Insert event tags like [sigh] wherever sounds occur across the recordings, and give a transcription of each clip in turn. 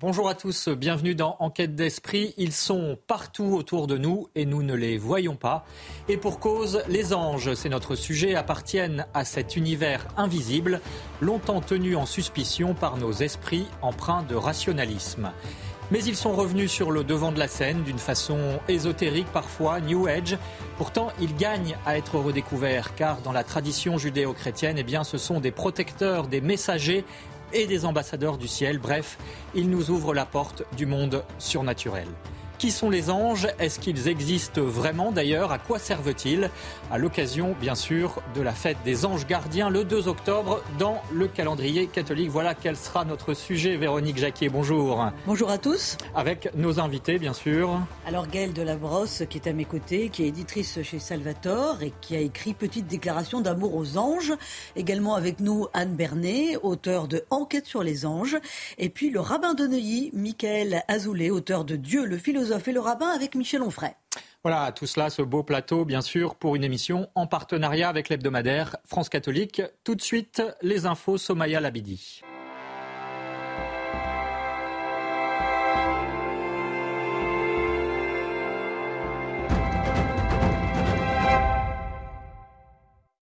Bonjour à tous, bienvenue dans Enquête d'esprit. Ils sont partout autour de nous et nous ne les voyons pas. Et pour cause, les anges, c'est notre sujet, appartiennent à cet univers invisible, longtemps tenu en suspicion par nos esprits empreints de rationalisme. Mais ils sont revenus sur le devant de la scène d'une façon ésotérique parfois, New Age. Pourtant, ils gagnent à être redécouverts car dans la tradition judéo-chrétienne, eh bien, ce sont des protecteurs, des messagers et des ambassadeurs du ciel. Bref, ils nous ouvrent la porte du monde surnaturel. Qui sont les anges? Est-ce qu'ils existent vraiment d'ailleurs? À quoi servent-ils? À l'occasion, bien sûr, de la fête des anges gardiens le 2 octobre dans le calendrier catholique. Voilà quel sera notre sujet. Véronique Jacquier, bonjour. Bonjour à tous. Avec nos invités, bien sûr. Alors Gaëlle Delabrosse, qui est à mes côtés, qui est éditrice chez Salvatore et qui a écrit Petite déclaration d'amour aux anges. Également avec nous Anne Bernet, auteur de Enquête sur les anges. Et puis le rabbin de Neuilly, Michael Azoulay, auteur de Dieu, le philosophe fait le rabbin avec Michel Onfray. Voilà, tout cela, ce beau plateau, bien sûr, pour une émission en partenariat avec l'hebdomadaire France Catholique. Tout de suite, les infos Somaya Labidi.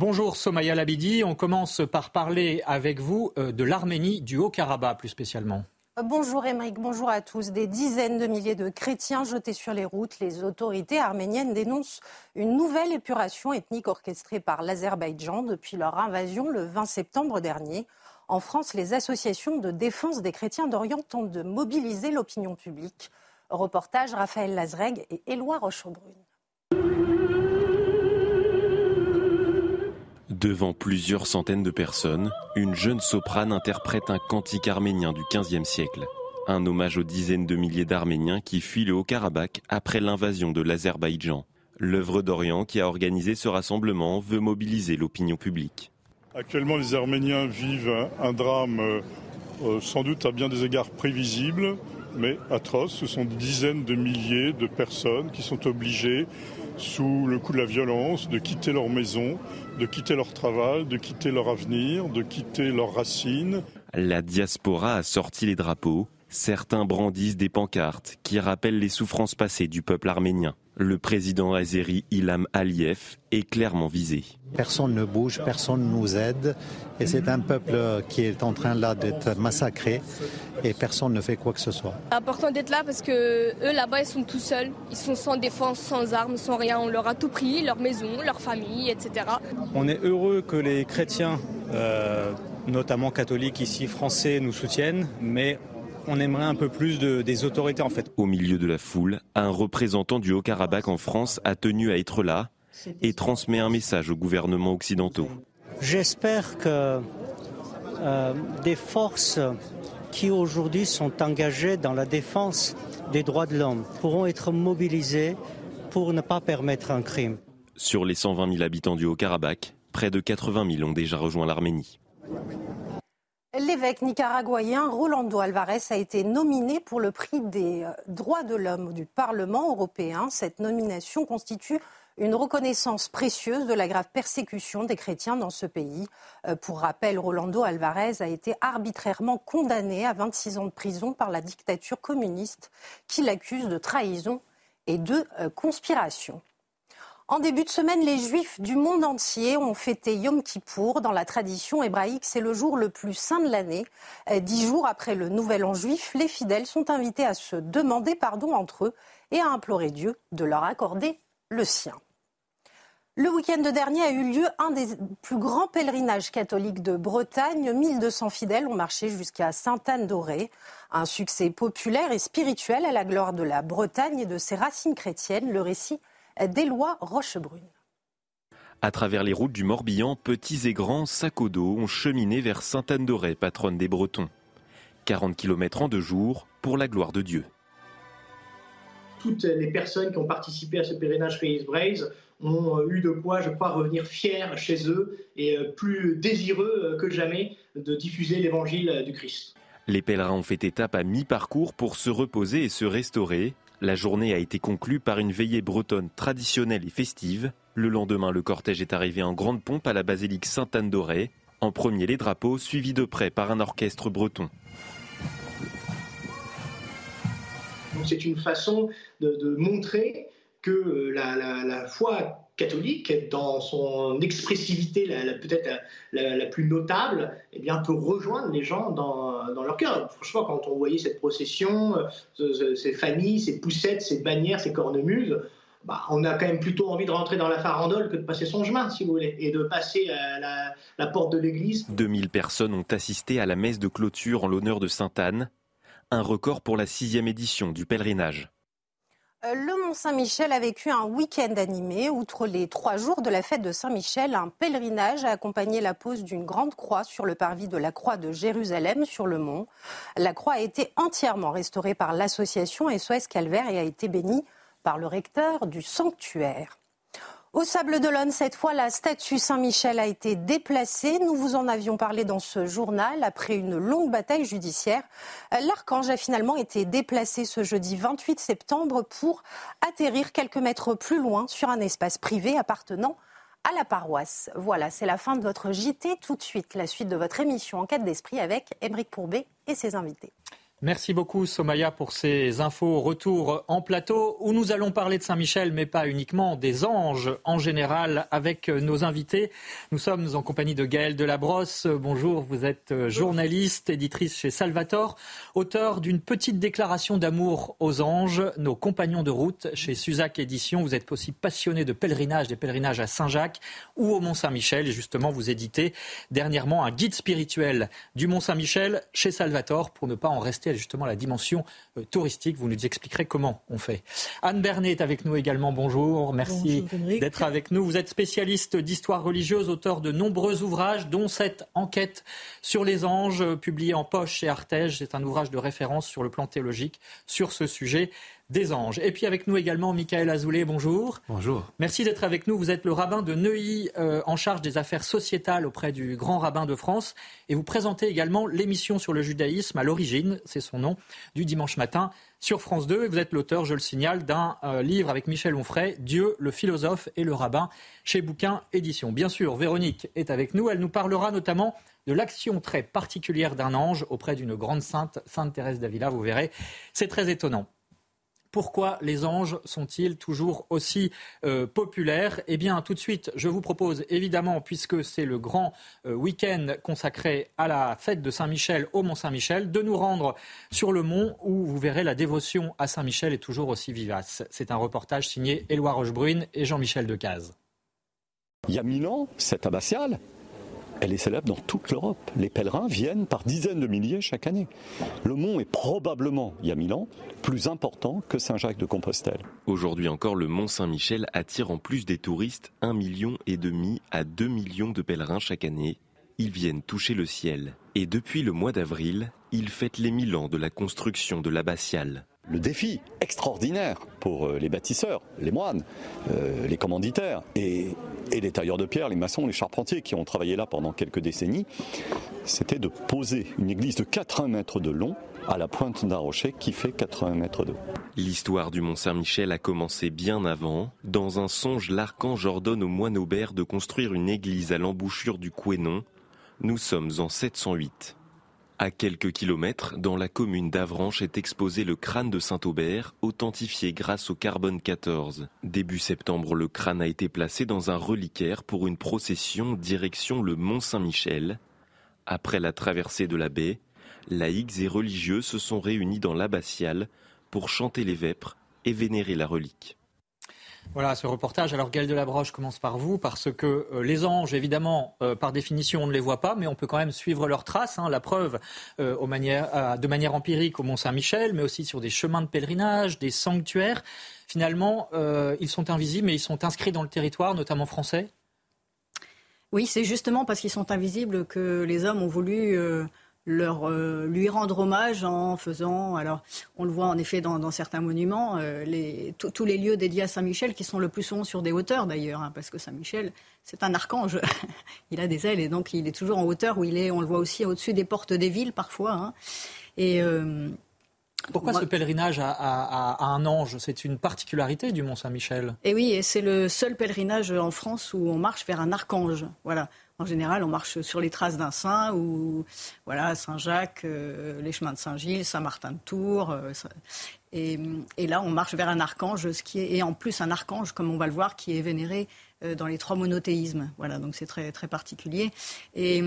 Bonjour Somaya Labidi, on commence par parler avec vous euh, de l'Arménie, du Haut-Karabakh plus spécialement. Bonjour Émeric, bonjour à tous. Des dizaines de milliers de chrétiens jetés sur les routes, les autorités arméniennes dénoncent une nouvelle épuration ethnique orchestrée par l'Azerbaïdjan depuis leur invasion le 20 septembre dernier. En France, les associations de défense des chrétiens d'Orient tentent de mobiliser l'opinion publique. Reportage Raphaël Lazreg et Éloi Rochebrune. Devant plusieurs centaines de personnes, une jeune soprane interprète un cantique arménien du XVe siècle. Un hommage aux dizaines de milliers d'Arméniens qui fuient le Haut-Karabakh après l'invasion de l'Azerbaïdjan. L'œuvre d'Orient qui a organisé ce rassemblement veut mobiliser l'opinion publique. Actuellement, les Arméniens vivent un drame euh, euh, sans doute à bien des égards prévisible, mais atroce. Ce sont des dizaines de milliers de personnes qui sont obligées sous le coup de la violence, de quitter leur maison, de quitter leur travail, de quitter leur avenir, de quitter leurs racines. La diaspora a sorti les drapeaux. Certains brandissent des pancartes qui rappellent les souffrances passées du peuple arménien. Le président azéri Ilham Aliyev est clairement visé. Personne ne bouge, personne ne nous aide. Et c'est un peuple qui est en train là d'être massacré et personne ne fait quoi que ce soit. C'est important d'être là parce que eux là-bas ils sont tout seuls, ils sont sans défense, sans armes, sans rien. On leur a tout pris, leur maison, leur famille, etc. On est heureux que les chrétiens, euh, notamment catholiques ici, français, nous soutiennent, mais on aimerait un peu plus de, des autorités en fait. Au milieu de la foule, un représentant du Haut-Karabakh en France a tenu à être là et transmet un message aux gouvernements occidentaux. J'espère que euh, des forces qui aujourd'hui sont engagées dans la défense des droits de l'homme pourront être mobilisées pour ne pas permettre un crime. Sur les 120 000 habitants du Haut-Karabakh, près de 80 000 ont déjà rejoint l'Arménie. L'évêque nicaraguayen Rolando Alvarez a été nominé pour le prix des euh, droits de l'homme du Parlement européen. Cette nomination constitue une reconnaissance précieuse de la grave persécution des chrétiens dans ce pays. Euh, pour rappel, Rolando Alvarez a été arbitrairement condamné à 26 ans de prison par la dictature communiste qui l'accuse de trahison et de euh, conspiration. En début de semaine, les Juifs du monde entier ont fêté Yom Kippour. Dans la tradition hébraïque, c'est le jour le plus saint de l'année. Euh, dix jours après le Nouvel An juif, les fidèles sont invités à se demander pardon entre eux et à implorer Dieu de leur accorder le sien. Le week-end dernier a eu lieu un des plus grands pèlerinages catholiques de Bretagne. 1200 fidèles ont marché jusqu'à Sainte-Anne-d'Auray. Un succès populaire et spirituel à la gloire de la Bretagne et de ses racines chrétiennes. Le récit d'Éloi Rochebrune. À travers les routes du Morbihan, petits et grands sacs au dos ont cheminé vers Sainte-Anne-d'Auray, patronne des Bretons. 40 km en deux jours pour la gloire de Dieu. Toutes les personnes qui ont participé à ce pèlerinage Pays Braise ont eu de quoi, je crois, revenir fiers chez eux et plus désireux que jamais de diffuser l'évangile du Christ. Les pèlerins ont fait étape à mi-parcours pour se reposer et se restaurer. La journée a été conclue par une veillée bretonne traditionnelle et festive. Le lendemain, le cortège est arrivé en grande pompe à la basilique Sainte-Anne d'Auray. En premier, les drapeaux, suivis de près par un orchestre breton. C'est une façon de, montrer que euh, la, foi catholique, dans son expressivité peut-être la, plus notable, eh bien, peut rejoindre les gens dans, leur cœur. Franchement, quand on voyait cette procession, euh, ces familles, ces poussettes, ces bannières, ces cornemuses, bah, on a quand même plutôt envie de rentrer dans la farandole que de passer son chemin, si vous voulez, et de passer à la, la porte de l'église. 2000 personnes ont assisté à la messe de clôture en l'honneur de Sainte-Anne, un record pour la sixième édition du pèlerinage. Euh, le Mont-Saint-Michel a vécu un week-end animé. Outre les trois jours de la fête de Saint-Michel, un pèlerinage a accompagné la pose d'une grande croix sur le parvis de la croix de Jérusalem sur le mont. La croix a été entièrement restaurée par l'association SOS Calvaire et a été bénie par le recteur du sanctuaire. Au Sable d'Olonne, cette fois, la statue Saint-Michel a été déplacée. Nous vous en avions parlé dans ce journal. Après une longue bataille judiciaire, l'archange a finalement été déplacé ce jeudi 28 septembre pour atterrir quelques mètres plus loin sur un espace privé appartenant à la paroisse. Voilà, c'est la fin de votre JT. Tout de suite, la suite de votre émission Enquête d'esprit avec Émeric Pourbet et ses invités. Merci beaucoup Somaya pour ces infos. Retour en plateau où nous allons parler de Saint-Michel, mais pas uniquement des anges en général avec nos invités. Nous sommes en compagnie de Gaëlle Delabrosse. Bonjour, vous êtes journaliste, éditrice chez Salvator, auteur d'une petite déclaration d'amour aux anges, nos compagnons de route chez Suzac Édition. Vous êtes aussi passionné de pèlerinage, des pèlerinages à Saint-Jacques ou au Mont-Saint-Michel. Et justement, vous éditez dernièrement un guide spirituel du Mont-Saint-Michel chez Salvator pour ne pas en rester justement la dimension euh, touristique. Vous nous expliquerez comment on fait. Anne Bernet est avec nous également. Bonjour, merci d'être avec nous. Vous êtes spécialiste d'histoire religieuse, auteur de nombreux ouvrages, dont cette enquête sur les anges, euh, publiée en poche chez Artege. C'est un ouvrage de référence sur le plan théologique sur ce sujet des anges. Et puis avec nous également Michael Azoulay, bonjour. Bonjour. Merci d'être avec nous. Vous êtes le rabbin de Neuilly euh, en charge des affaires sociétales auprès du grand rabbin de France et vous présentez également l'émission sur le judaïsme à l'origine, c'est son nom, du dimanche matin sur France 2 et vous êtes l'auteur, je le signale, d'un euh, livre avec Michel Onfray, Dieu, le philosophe et le rabbin chez Bouquin Édition. Bien sûr, Véronique est avec nous, elle nous parlera notamment de l'action très particulière d'un ange auprès d'une grande sainte, Sainte Thérèse d'Avila, vous verrez, c'est très étonnant. Pourquoi les anges sont-ils toujours aussi euh, populaires? Eh bien, tout de suite, je vous propose, évidemment, puisque c'est le grand euh, week-end consacré à la fête de Saint-Michel au Mont-Saint-Michel, de nous rendre sur le mont où vous verrez la dévotion à Saint-Michel est toujours aussi vivace. C'est un reportage signé Éloi Rochebrune et Jean-Michel Decaze. Il y a mille ans, cette abbatiale elle est célèbre dans toute l'Europe. Les pèlerins viennent par dizaines de milliers chaque année. Le mont est probablement, il y a mille ans, plus important que Saint-Jacques de Compostelle. Aujourd'hui encore, le mont Saint-Michel attire en plus des touristes un million et demi à 2 millions de pèlerins chaque année. Ils viennent toucher le ciel. Et depuis le mois d'avril, ils fêtent les mille ans de la construction de l'abbatiale le défi extraordinaire pour euh, les bâtisseurs, les moines, euh, les commanditaires et, les tailleurs de pierre, les maçons, les charpentiers qui ont travaillé là pendant quelques décennies, c'était de poser une église de 80 mètres de long à la pointe d'un rocher qui fait 80 mètres de haut. L'histoire du Mont Saint-Michel a commencé bien avant. Dans un songe, l'archange ordonne au moine Aubert de construire une église à l'embouchure du Couesnon. Nous sommes en 708. À quelques kilomètres, dans la commune d'Avranches est exposé le crâne de Saint-Aubert, authentifié grâce au carbone 14. Début septembre, le crâne a été placé dans un reliquaire pour une procession direction le Mont Saint-Michel. Après la traversée de la baie, laïcs et religieux se sont réunis dans l'abbatiale pour chanter les vêpres et vénérer la relique. Voilà ce reportage. Alors Gaël Delabroche commence par vous, parce que euh, les anges, évidemment, euh, par définition, on ne les voit pas, mais on peut quand même suivre leurs traces. Hein. la preuve, euh, de manière empirique au Mont Saint-Michel, mais aussi sur des chemins de pèlerinage, des sanctuaires. Finalement, ils sont invisibles, mais ils sont inscrits dans le territoire, notamment français? Oui, c'est justement parce qu'ils sont invisibles que les hommes ont voulu leur, lui rendre hommage en faisant, alors on le voit en effet dans, certains monuments, les, tous les lieux dédiés à Saint-Michel qui sont le plus souvent sur des hauteurs d'ailleurs, hein, parce que Saint-Michel, c'est un archange. [laughs] il a des ailes et donc il est toujours en hauteur où il est, on le voit aussi au-dessus des portes des villes parfois. Hein. Et pourquoi ce pèlerinage à, un ange? C'est une particularité du Mont Saint-Michel. Et eh oui, et c'est le seul pèlerinage en France où on marche vers un archange. Voilà. En général, on marche sur les traces d'un saint ou voilà Saint-Jacques, euh, les chemins de Saint-Gilles, Saint-Martin de Tours. Euh, et, là, on marche vers un archange, ce qui est et en plus un archange, comme on va le voir, qui est vénéré euh, dans les trois monothéismes. Voilà, donc c'est très très particulier. Et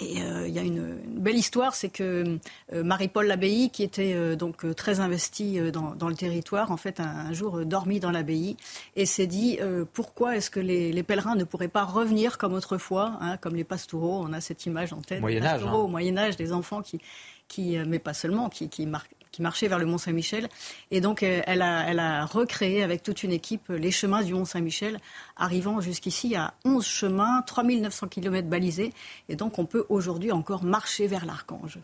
et euh, il y a une, belle histoire, c'est que euh, Marie-Paul Labbaye, qui était euh, donc très investie dans, le territoire, en fait, un, jour dormit dans l'abbaye et s'est dit pourquoi est-ce que les, pèlerins ne pourraient pas revenir comme autrefois, hein, comme les pastoureaux? On a cette image en tête. Moyen Âge. Hein. Au Moyen Âge, des enfants qui, qui, mais pas seulement, qui, qui, qui marchait vers le Mont Saint-Michel. Et donc, euh, elle a, recréé avec toute une équipe les chemins du Mont Saint-Michel, arrivant jusqu'ici à 11 chemins, 3900 km balisés. Et donc, on peut aujourd'hui encore marcher vers l'Archange.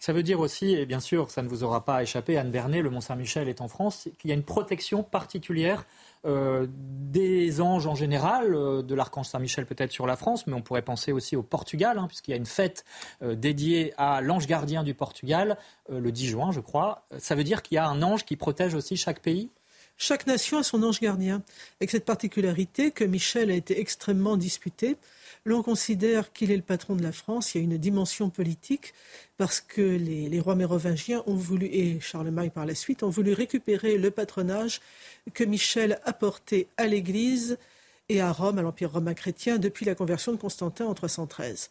Ça veut dire aussi, et bien sûr, ça ne vous aura pas échappé, Anne Bernet, le Mont Saint-Michel est en France, qu'il y a une protection particulière euh, des anges en général, euh, de l'archange Saint-Michel peut-être sur la France, mais on pourrait penser aussi au Portugal, hein, puisqu'il y a une fête euh, dédiée à l'ange gardien du Portugal le 10 juin, je crois. Ça veut dire qu'il y a un ange qui protège aussi chaque pays? Chaque nation a son ange gardien, avec cette particularité que Michel a été extrêmement disputé. L'on considère qu'il est le patron de la France. Il y a une dimension politique parce que les, rois mérovingiens ont voulu, et Charlemagne par la suite, ont voulu récupérer le patronage que Michel apportait à l'Église et à Rome, à l'Empire romain chrétien, depuis la conversion de Constantin en 313.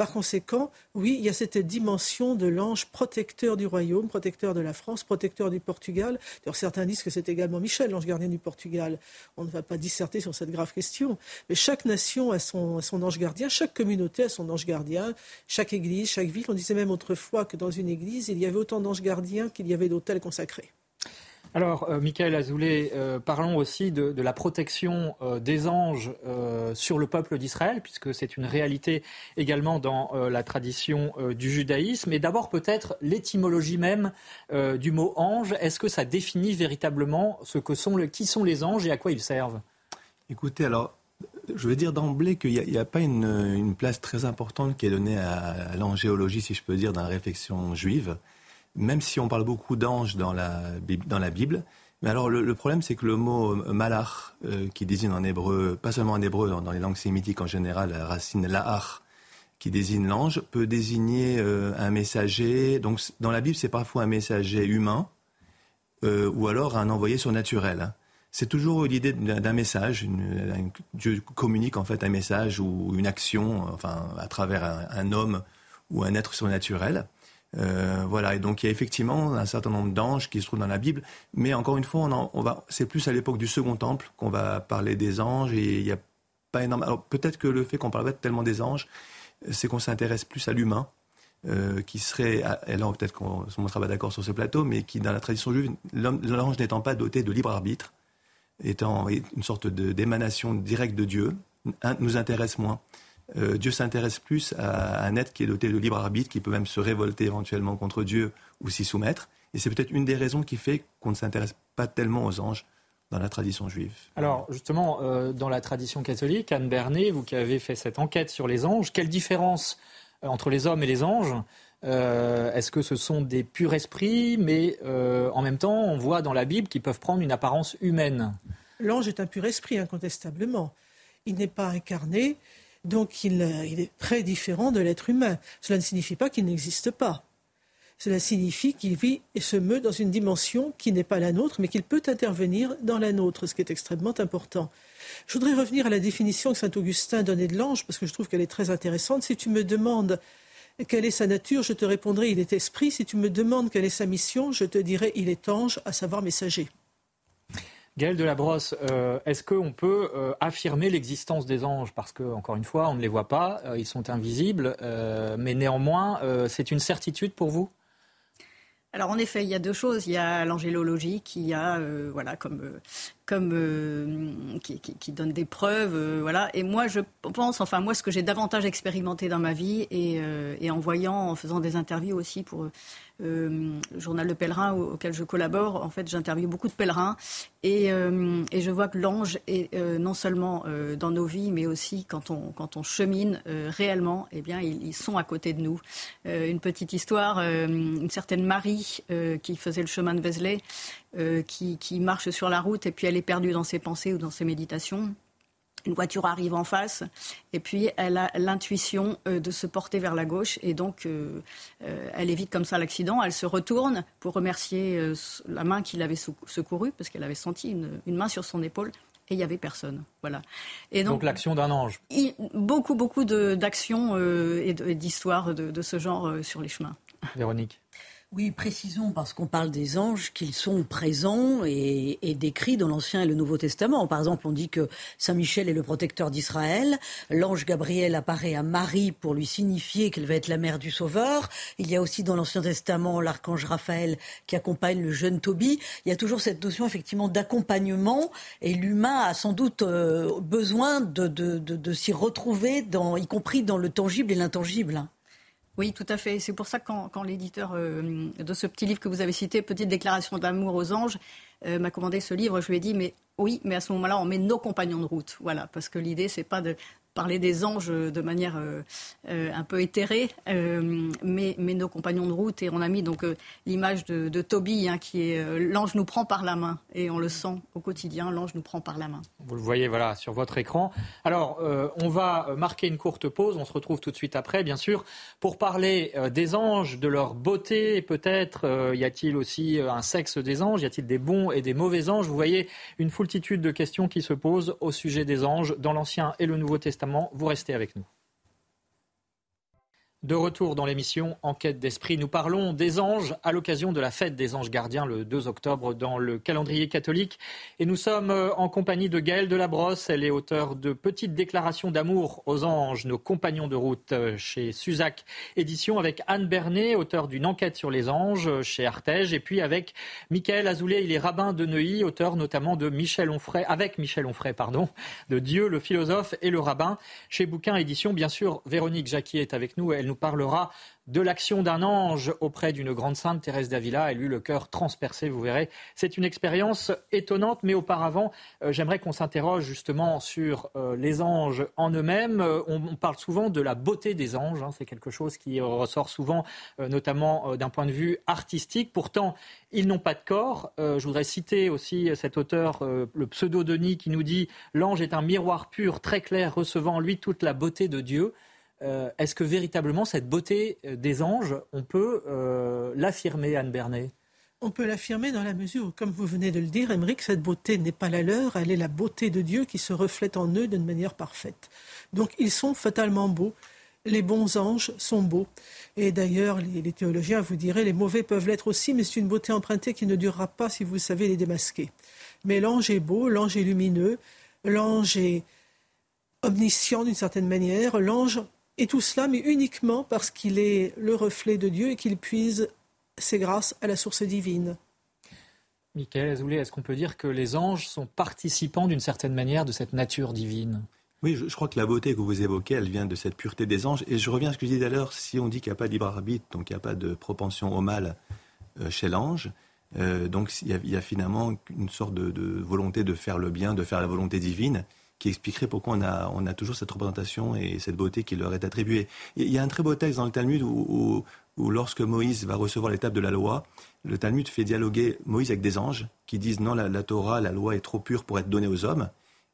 Par conséquent, oui, il y a cette dimension de l'ange protecteur du royaume, protecteur de la France, protecteur du Portugal. certains disent que c'est également Michel, l'ange gardien du Portugal. On ne va pas disserter sur cette grave question. Mais chaque nation a son, a son ange gardien, chaque communauté a son ange gardien, chaque église, chaque ville. On disait même autrefois que dans une église, il y avait autant d'anges gardiens qu'il y avait d'hôtels consacrés. Alors, euh, Michael Azoulay, euh, parlons aussi de, la protection euh, des anges sur le peuple d'Israël, puisque c'est une réalité également dans la tradition du judaïsme. Et d'abord, peut-être l'étymologie même du mot ange. Est-ce que ça définit véritablement ce que sont qui sont les anges et à quoi ils servent? Écoutez, alors, je veux dire d'emblée qu'il n'y a, pas une, place très importante qui est donnée à l'angéologie, si je peux dire, dans la réflexion juive même si on parle beaucoup d'anges dans la, Bible. Mais alors le, problème, c'est que le mot malach, euh, qui désigne en hébreu, pas seulement en hébreu, dans, les langues sémitiques en général, la racine lahar, qui désigne l'ange, peut désigner euh, un messager. Donc dans la Bible, c'est parfois un messager humain euh, ou alors un envoyé surnaturel. C'est toujours l'idée d'un message. Dieu communique en fait un message ou une action, enfin à travers un homme ou un être surnaturel. Euh, voilà, et donc il y a effectivement un certain nombre d'anges qui se trouvent dans la Bible, mais encore une fois, on, c'est plus à l'époque du Second Temple qu'on va parler des anges, et il n'y a pas énormément. Alors peut-être que le fait qu'on parle pas tellement des anges, c'est qu'on s'intéresse plus à l'humain, euh, qui serait, et là peut-être qu'on ne sera pas d'accord sur ce plateau, mais qui dans la tradition juive, l'ange n'étant pas doté de libre arbitre, étant une sorte d'émanation directe de Dieu, nous intéresse moins. Euh, Dieu s'intéresse plus à un être qui est doté de libre arbitre, qui peut même se révolter éventuellement contre Dieu ou s'y soumettre. Et c'est peut-être une des raisons qui fait qu'on ne s'intéresse pas tellement aux anges dans la tradition juive. Alors justement, euh, dans la tradition catholique, Anne Bernet, vous qui avez fait cette enquête sur les anges, quelle différence euh, entre les hommes et les anges Est-ce que ce sont des purs esprits, mais en même temps, on voit dans la Bible qu'ils peuvent prendre une apparence humaine? L'ange est un pur esprit, incontestablement. Il n'est pas incarné, donc il, est très différent de l'être humain. Cela ne signifie pas qu'il n'existe pas. Cela signifie qu'il vit et se meut dans une dimension qui n'est pas la nôtre, mais qu'il peut intervenir dans la nôtre, ce qui est extrêmement important. Je voudrais revenir à la définition que saint Augustin donnait de l'ange, parce que je trouve qu'elle est très intéressante. Si tu me demandes quelle est sa nature, je te répondrai il est esprit. Si tu me demandes quelle est sa mission, je te dirai il est ange, à savoir messager. Gaël Delabrosse, euh, est-ce qu'on peut euh, affirmer l'existence des anges? Parce que, encore une fois, on ne les voit pas, euh, ils sont invisibles, mais néanmoins, c'est une certitude pour vous? Alors en effet, il y a deux choses. Il y a l'angélologie qui a, voilà, comme, comme qui, qui, donne des preuves, voilà. Et moi, je pense, enfin moi, ce que j'ai davantage expérimenté dans ma vie et, et en voyant, en faisant des interviews aussi pour euh, le journal Le Pèlerin auquel je collabore, en fait, j'interviewe beaucoup de pèlerins et, euh, et, je vois que l'ange est euh, non seulement dans nos vies, mais aussi quand on, quand on chemine réellement, eh bien, ils, sont à côté de nous. une petite histoire, une certaine Marie qui faisait le chemin de Vézelay, qui, qui marche sur la route et puis elle est perdue dans ses pensées ou dans ses méditations une voiture arrive en face et puis elle a l'intuition euh, de se porter vers la gauche et donc euh, euh, elle évite comme ça l'accident. Elle se retourne pour remercier la main qui l'avait secourue parce qu'elle avait senti une, main sur son épaule et il n'y avait personne. Voilà. Et donc, l'action d'un ange. beaucoup beaucoup d'actions et d'histoires de, ce genre sur les chemins. Véronique. Oui, précisons, parce qu'on parle des anges, qu'ils sont présents et, décrits dans l'Ancien et le Nouveau Testament. Par exemple, on dit que Saint Michel est le protecteur d'Israël. L'ange Gabriel apparaît à Marie pour lui signifier qu'elle va être la mère du Sauveur. Il y a aussi dans l'Ancien Testament l'archange Raphaël qui accompagne le jeune Tobie. Il y a toujours cette notion effectivement d'accompagnement et l'humain a sans doute euh, besoin de, de s'y retrouver, dans, y compris dans le tangible et l'intangible. Oui, tout à fait. C'est pour ça que quand, l'éditeur euh, de ce petit livre que vous avez cité, Petite déclaration d'amour aux anges, euh, m'a commandé ce livre, je lui ai dit, mais oui, mais à ce moment-là, on met nos compagnons de route. Voilà, parce que l'idée, c'est pas de parler des anges de manière euh, euh, un peu éthérée, euh, mais, nos compagnons de route. Et on a mis donc l'image de, de, Toby, hein, qui est l'ange nous prend par la main. Et on le sent au quotidien, l'ange nous prend par la main. Vous le voyez voilà, sur votre écran. Alors, on va marquer une courte pause. On se retrouve tout de suite après, bien sûr, pour parler des anges, de leur beauté. Peut-être y a-t-il aussi un sexe des anges Y a-t-il des bons et des mauvais anges? Vous voyez une foultitude de questions qui se posent au sujet des anges dans l'Ancien et le Nouveau Testament vous restez avec nous. De retour dans l'émission Enquête d'esprit, nous parlons des anges à l'occasion de la fête des anges gardiens le 2 octobre dans le calendrier catholique. Et nous sommes euh, en compagnie de Gaëlle Delabrosse. Elle est auteure de Petites déclarations d'amour aux anges, nos compagnons de route euh, chez Suzac Édition, avec Anne Bernet, auteur d'une enquête sur les anges euh, chez Artege. Et puis avec Michael Azoulay, il est rabbin de Neuilly, auteur notamment de Michel Onfray, avec Michel Onfray, pardon, de Dieu, le philosophe et le rabbin chez Bouquin Édition. Bien sûr, Véronique Jacquier est avec nous. Elle nous parlera de l'action d'un ange auprès d'une grande sainte, Thérèse d'Avila. Elle eut le cœur transpercé, vous verrez. C'est une expérience étonnante, mais auparavant, euh, j'aimerais qu'on s'interroge justement sur euh, les anges en eux-mêmes. Euh, on, parle souvent de la beauté des anges, hein. c'est quelque chose qui ressort souvent, notamment d'un point de vue artistique. Pourtant, ils n'ont pas de corps. je voudrais citer aussi cet auteur, le pseudo-Denis, qui nous dit L'ange est un miroir pur, très clair, recevant en lui toute la beauté de Dieu. Euh, est-ce que véritablement cette beauté euh, des anges, on peut euh, l'affirmer, Anne Bernet on peut l'affirmer dans la mesure où, comme vous venez de le dire, Émeric, cette beauté n'est pas la leur, elle est la beauté de Dieu qui se reflète en eux d'une manière parfaite. Donc ils sont fatalement beaux. Les bons anges sont beaux. Et d'ailleurs, les, les, théologiens vous diraient, les mauvais peuvent l'être aussi, mais c'est une beauté empruntée qui ne durera pas si vous savez les démasquer. Mais l'ange est beau, l'ange est lumineux, l'ange est omniscient d'une certaine manière, l'ange et tout cela, mais uniquement parce qu'il est le reflet de Dieu et qu'il puise ses grâces à la source divine. Michael Azoulay, est-ce qu'on peut dire que les anges sont participants d'une certaine manière de cette nature divine? Oui, je, crois que la beauté que vous évoquez, elle vient de cette pureté des anges. Et je reviens à ce que je disais tout à l'heure, si on dit qu'il n'y a pas de libre arbitre, donc il n'y a pas de propension au mal euh, chez l'ange, euh, donc il y, a, finalement une sorte de, de, volonté de faire le bien, de faire la volonté divine qui expliquerait pourquoi on a, on a toujours cette représentation et cette beauté qui leur est attribuée. Il y a un très beau texte dans le Talmud où, où, lorsque Moïse va recevoir l'étape de la loi, le Talmud fait dialoguer Moïse avec des anges qui disent non, la, la Torah, la loi est trop pure pour être donnée aux hommes.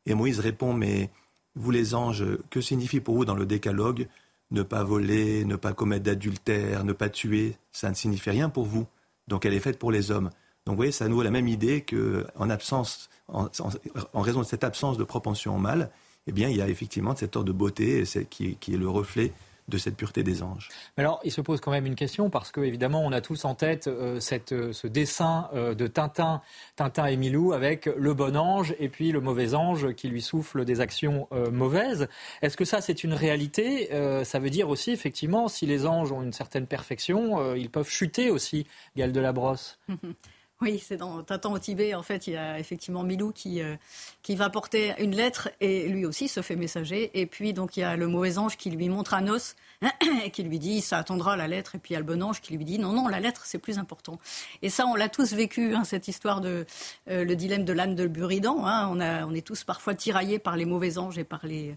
Et Moïse répond, mais vous les anges, que signifie pour vous dans le décalogue ne pas voler, ne pas commettre d'adultère, ne pas tuer Ça ne signifie rien pour vous. Donc elle est faite pour les hommes. Donc vous voyez, ça nous la même idée qu'en absence, en, raison de cette absence de propension au mal, eh bien, il y a effectivement cette ordre de beauté qui, qui est le reflet de cette pureté des anges. Mais alors, il se pose quand même une question parce que évidemment, on a tous en tête euh, cette, euh, ce dessin euh, de Tintin, Tintin et Milou avec le bon ange et puis le mauvais ange qui lui souffle des actions mauvaises. Est-ce que ça, c'est une réalité? Ça veut dire aussi, effectivement, si les anges ont une certaine perfection, ils peuvent chuter aussi, Gaël de la Brosse. [laughs] Oui, c'est dans Tintin au Tibet. En fait, il y a effectivement Milou qui, euh, qui va porter une lettre et lui aussi se fait messager. Et puis, donc, il y a le mauvais ange qui lui montre un os [coughs] qui lui dit ça attendra la lettre. Et puis, il y a le bon ange qui lui dit non, non, la lettre, c'est plus important. Et ça, on l'a tous vécu, hein, cette histoire de euh, le dilemme de l'âne de Buridan. Hein. On, a, on est tous parfois tiraillés par les mauvais anges et par les,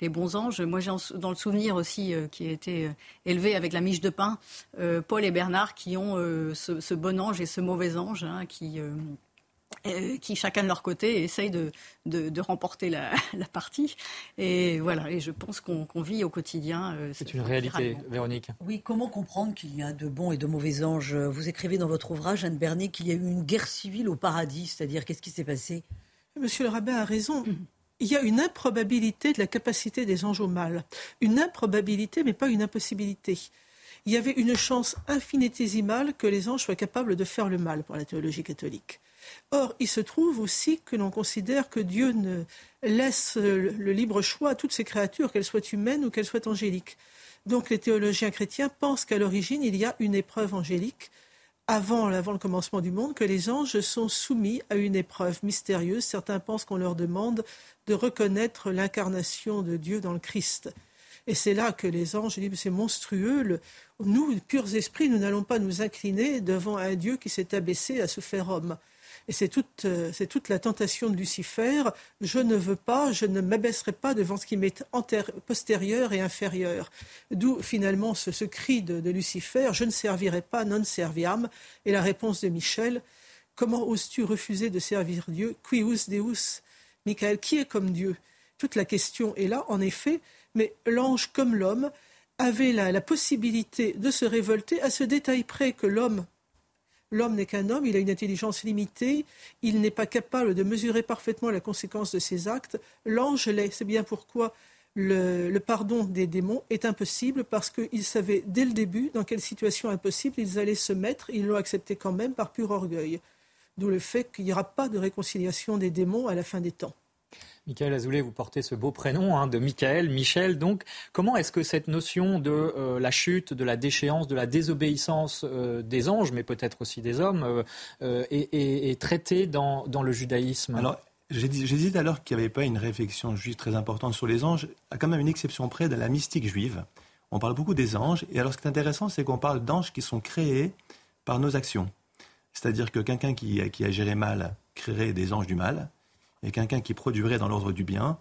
les bons anges. Moi, j'ai dans le souvenir aussi, euh, qui a été euh, élevé avec la miche de pain, euh, Paul et Bernard qui ont ce, bon ange et ce mauvais ange, hein, qui, qui chacun de leur côté essayent de, de, remporter [laughs] la, partie. Et voilà, et je pense qu'on vit au quotidien. C'est une réalité, Véronique. Oui, comment comprendre qu'il y a de bons et de mauvais anges? Vous écrivez dans votre ouvrage, Anne Bernet, qu'il y a eu une guerre civile au paradis, c'est-à-dire qu'est-ce qui s'est passé? Monsieur le rabbin a raison. Hum il y a une improbabilité de la capacité des anges au mal. Une improbabilité, mais pas une impossibilité. Il y avait une chance infinitésimale que les anges soient capables de faire le mal pour la théologie catholique. Or, il se trouve aussi que l'on considère que Dieu ne laisse le libre choix à toutes ces créatures, qu'elles soient humaines ou qu'elles soient angéliques. Donc les théologiens chrétiens pensent qu'à l'origine, il y a une épreuve angélique avant, le commencement du monde, que les anges sont soumis à une épreuve mystérieuse. Certains pensent qu'on leur demande de reconnaître l'incarnation de Dieu dans le Christ. Et c'est là que les anges disent, c'est monstrueux. nous, purs esprits, nous n'allons pas nous incliner devant un Dieu qui s'est abaissé à se faire homme. Et c'est toute, euh, c'est toute la tentation de Lucifer. Je ne veux pas, je ne m'abaisserai pas devant ce qui m'est postérieur et inférieur. D'où finalement ce, cri de, Lucifer, je ne servirai pas, non serviam. Et la réponse de Michel, comment oses-tu refuser de servir Dieu? Quius Deus Michael, qui est comme Dieu? Toute la question est là, en effet, mais l'ange comme l'homme avait la possibilité de se révolter à ce détail près que l'homme L'homme n'est qu'un homme, il a une intelligence limitée, il n'est pas capable de mesurer parfaitement la conséquence de ses actes. L'ange l'est. C'est bien pourquoi le, pardon des démons est impossible, parce qu'ils savaient dès le début dans quelle situation impossible ils allaient se mettre. Ils l'ont accepté quand même par pur orgueil. D'où le fait qu'il n'y aura pas de réconciliation des démons à la fin des temps. Michael Azoulay, vous portez ce beau prénom hein, de Michael, Michel. Donc, comment est-ce que cette notion de euh, la chute, de la déchéance, de la désobéissance euh, des anges, mais peut-être aussi des hommes, euh, est, traitée dans, le judaïsme? Alors, j'ai dit, alors qu'il n'y avait pas une réflexion juive très importante sur les anges, à quand même une exception près de la mystique juive. On parle beaucoup des anges, et alors ce qui est intéressant, c'est qu'on parle d'anges qui sont créés par nos actions. C'est-à-dire que quelqu'un qui, qui agirait mal créerait des anges du mal, et quelqu'un qui produirait dans l'ordre du bien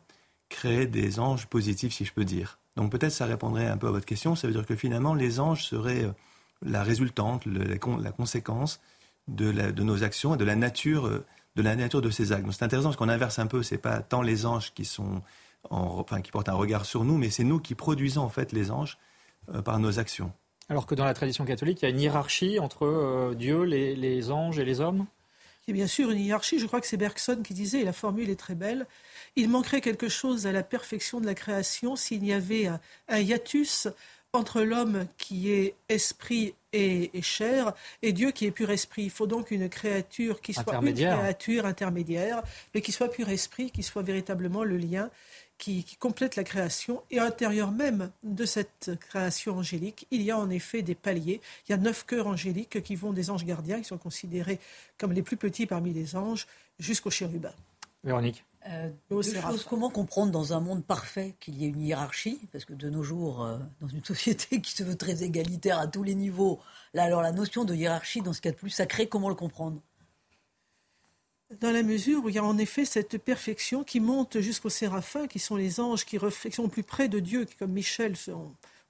créer des anges positifs, si je peux dire. Donc peut-être ça répondrait un peu à votre question. Ça veut dire que finalement, les anges seraient euh, la résultante, la, conséquence de, nos actions et de la nature euh, de la nature de ces actes. c'est intéressant parce qu'on inverse un peu. C'est pas tant les anges qui sont, enfin, qui portent un regard sur nous, mais c'est nous qui produisons en fait les anges euh, par nos actions. Alors que dans la tradition catholique, il y a une hiérarchie entre Dieu, les anges et les hommes? Et bien sûr une hiérarchie. Je crois que c'est Bergson qui disait, et la formule est très belle, il manquerait quelque chose à la perfection de la création s'il y avait un, hiatus entre l'homme qui est esprit et, chair et Dieu qui est pur esprit. Il faut donc une créature qui soit une créature intermédiaire, mais qui soit pur esprit, qui soit véritablement le lien qui, complète la création. Et à l'intérieur même de cette création angélique, il y a en effet des paliers. Il y a neuf cœurs angéliques qui vont des anges gardiens, qui sont considérés comme les plus petits parmi les anges, jusqu'aux chérubins. Véronique euh, comment comprendre dans un monde parfait qu'il y ait une hiérarchie? Parce que de nos jours, euh, dans une société [laughs] qui se veut très égalitaire à tous les niveaux, là alors la notion de hiérarchie dans ce cas de plus sacré, comment le comprendre? Dans la mesure où il y a en effet cette perfection qui monte jusqu'aux séraphins, qui sont les anges qui, sont plus près de Dieu, qui, comme Michel,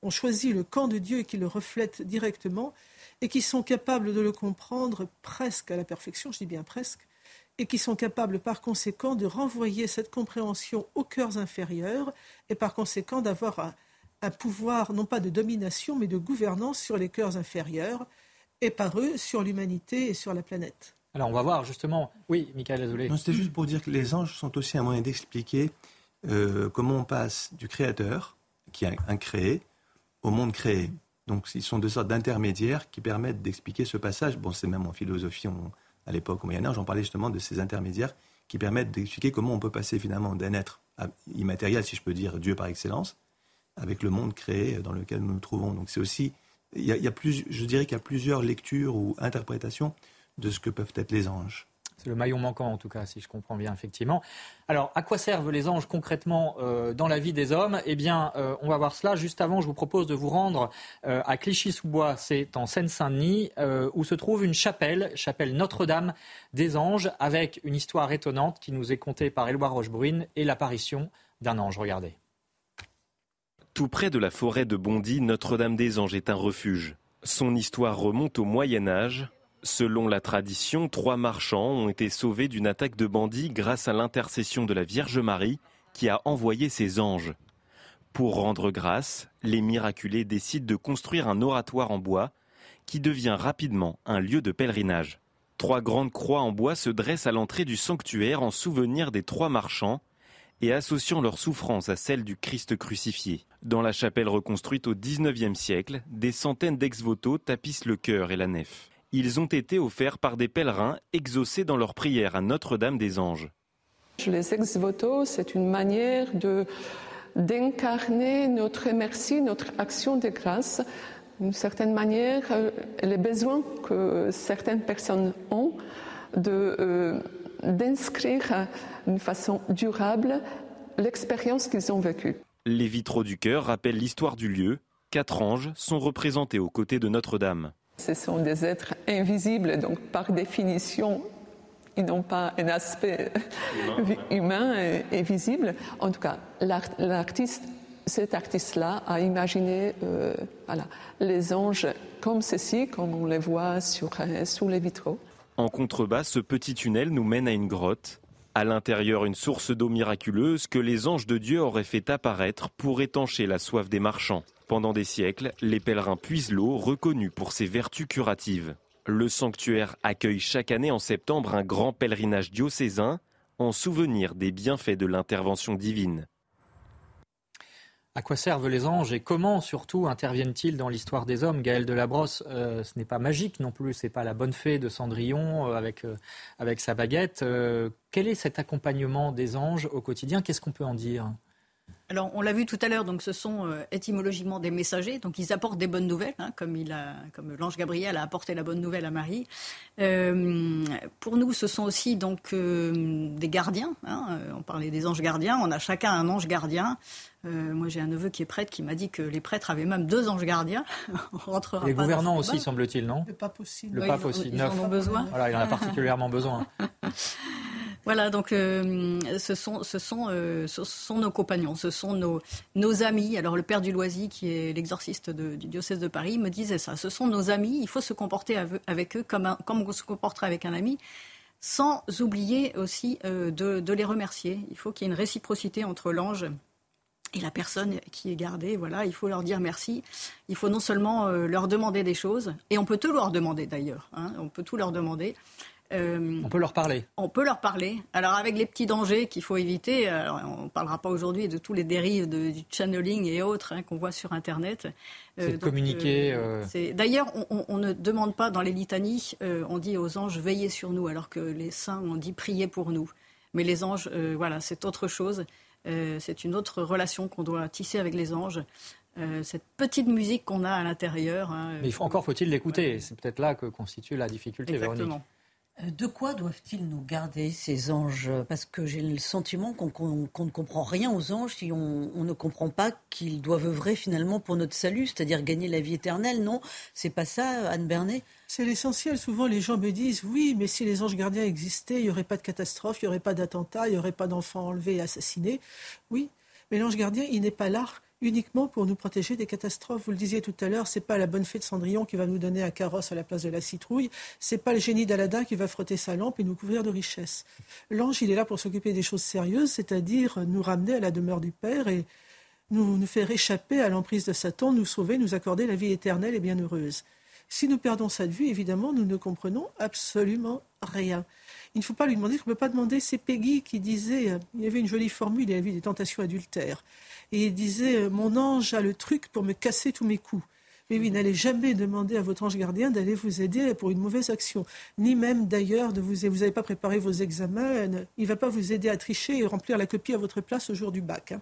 ont choisi le camp de Dieu et qui le reflètent directement, et qui sont capables de le comprendre presque à la perfection, je dis bien presque, et qui sont capables par conséquent de renvoyer cette compréhension aux cœurs inférieurs, et par conséquent d'avoir un pouvoir non pas de domination, mais de gouvernance sur les cœurs inférieurs, et par eux sur l'humanité et sur la planète. Alors on va voir justement. Oui, Michael Azoulay. C'était juste pour dire que les anges sont aussi un moyen d'expliquer euh, comment on passe du créateur, qui est un créé, au monde créé. Donc ils sont deux sortes d'intermédiaires qui permettent d'expliquer ce passage. Bon, c'est même en philosophie, à l'époque au Moyen Âge, on parlait justement de ces intermédiaires qui permettent d'expliquer comment on peut passer finalement d'un être immatériel, si je peux dire Dieu par excellence, avec le monde créé dans lequel nous nous trouvons. Donc c'est aussi, il y a, plus, je dirais qu'il y a plusieurs lectures ou interprétations de ce que peuvent être les anges. C'est le maillon manquant, en tout cas, si je comprends bien, effectivement. Alors, à quoi servent les anges concrètement euh, dans la vie des hommes? Eh bien, euh, on va voir cela. Juste avant, je vous propose de vous rendre euh, à Clichy-sous-Bois, c'est en Seine-Saint-Denis, où se trouve une chapelle, chapelle Notre-Dame des Anges, avec une histoire étonnante qui nous est contée par Éloi Rochebrune et l'apparition d'un ange. Regardez. Tout près de la forêt de Bondy, Notre-Dame des Anges est un refuge. Son histoire remonte au Moyen Âge, Selon la tradition, trois marchands ont été sauvés d'une attaque de bandits grâce à l'intercession de la Vierge Marie qui a envoyé ses anges. Pour rendre grâce, les miraculés décident de construire un oratoire en bois qui devient rapidement un lieu de pèlerinage. Trois grandes croix en bois se dressent à l'entrée du sanctuaire en souvenir des trois marchands et associant leur souffrance à celle du Christ crucifié. Dans la chapelle reconstruite au XIXe siècle, des centaines d'ex-voto tapissent le chœur et la nef. Ils ont été offerts par des pèlerins exaucés dans leur prière à Notre-Dame des Anges. Les ex-voto, c'est une manière de d'incarner notre merci, notre action de grâce, d'une certaine manière, euh, les besoins que certaines personnes ont de euh, d'inscrire d'une façon durable l'expérience qu'ils ont vécue. Les vitraux du cœur rappellent l'histoire du lieu. Quatre anges sont représentés aux côtés de Notre-Dame. Ce sont des êtres invisibles, donc par définition, ils n'ont pas un aspect humain, et, visible. En tout cas, l'artiste, cet artiste-là a imaginé euh, voilà, les anges comme ceci, comme on les voit sur, euh, sous les vitraux. En contrebas, ce petit tunnel nous mène à une grotte. À l'intérieur, une source d'eau miraculeuse que les anges de Dieu auraient fait apparaître pour étancher la soif des marchands. Pendant des siècles, les pèlerins puisent l'eau reconnue pour ses vertus curatives. Le sanctuaire accueille chaque année en septembre un grand pèlerinage diocésain en souvenir des bienfaits de l'intervention divine. À quoi servent les anges et comment surtout interviennent-ils dans l'histoire des hommes Gaël de Labrosse, euh, ce n'est pas magique non plus, c'est pas la bonne fée de Cendrillon euh, avec, euh, avec sa baguette. quel est cet accompagnement des anges au quotidien? Qu'est-ce qu'on peut en dire? Alors, on l'a vu tout à l'heure, donc ce sont euh, étymologiquement des messagers, donc ils apportent des bonnes nouvelles, hein, comme, il a, comme l'ange Gabriel a apporté la bonne nouvelle à Marie. Euh, pour nous, ce sont aussi donc euh, des gardiens. Hein, on parlait des anges gardiens. On a chacun un ange gardien. Moi, j'ai un neveu qui est prêtre qui m'a dit que les prêtres avaient même deux anges gardiens. [laughs] les gouvernants aussi, semble-t-il, non Le pape aussi. Le pape aussi. Ils, en ont besoin. Voilà, il en a [laughs] particulièrement besoin. [laughs] Voilà, donc euh, ce, sont, ce, sont, euh, ce sont nos compagnons, ce sont nos, nos amis. Alors le père du Loisy, qui est l'exorciste du diocèse de Paris, me disait ça. Ce sont nos amis, il faut se comporter avec eux comme, comme on se comporterait avec un ami sans oublier aussi euh, de, de, les remercier. Il faut qu'il y ait une réciprocité entre l'ange et la personne qui est gardée. Voilà, il faut leur dire merci. Il faut non seulement leur demander des choses, et on peut tout leur demander d'ailleurs. Hein, on peut tout leur demander. Euh, on peut leur parler. On peut leur parler. Alors avec les petits dangers qu'il faut éviter, alors on ne parlera pas aujourd'hui de tous les dérives du channeling et autres hein, qu'on voit sur Internet. Euh, c'est de communiquer. Euh, d'ailleurs, on, ne demande pas dans les litanies, on dit aux anges veillez sur nous, alors que les saints ont dit priez pour nous. Mais les anges, voilà, c'est autre chose. C'est une autre relation qu'on doit tisser avec les anges. cette petite musique qu'on a à l'intérieur. Hein, Mais il faut, encore faut-il l'écouter. C'est peut-être là que constitue la difficulté, Exactement. Véronique. Euh, de quoi doivent-ils nous garder, ces anges? Parce que j'ai le sentiment qu'on ne comprend rien aux anges si on, ne comprend pas qu'ils doivent œuvrer finalement pour notre salut, c'est-à-dire gagner la vie éternelle. Non, c'est pas ça, Anne Bernet C'est l'essentiel. Souvent, les gens me disent oui, mais si les anges gardiens existaient, il n'y aurait pas de catastrophe, il n'y aurait pas d'attentat, il n'y aurait pas d'enfants enlevés et assassinés. Oui, mais l'ange gardien, il n'est pas là uniquement pour nous protéger des catastrophes. Vous le disiez tout à l'heure, c'est pas la bonne fée de Cendrillon qui va nous donner un carrosse à la place de la citrouille, c'est pas le génie d'Aladin qui va frotter sa lampe et nous couvrir de richesses. L'ange, il est là pour s'occuper des choses sérieuses, c'est-à-dire nous ramener à la demeure du Père et nous, nous faire échapper à l'emprise de Satan, nous sauver, nous accorder la vie éternelle et bienheureuse. Si nous perdons cette vue, évidemment, nous ne comprenons absolument rien. Il ne faut pas lui demander, on ne peut pas demander, c'est Peggy qui disait, euh, il y avait une jolie formule, il y avait des tentations adultères. Et il disait, euh, mon ange a le truc pour me casser tous mes coups. Mais oui, n'allez jamais demander à votre ange gardien d'aller vous aider pour une mauvaise action, ni même d'ailleurs de vous vous n'avez pas préparé vos examens, il ne va pas vous aider à tricher et remplir la copie à votre place au jour du bac. Hein.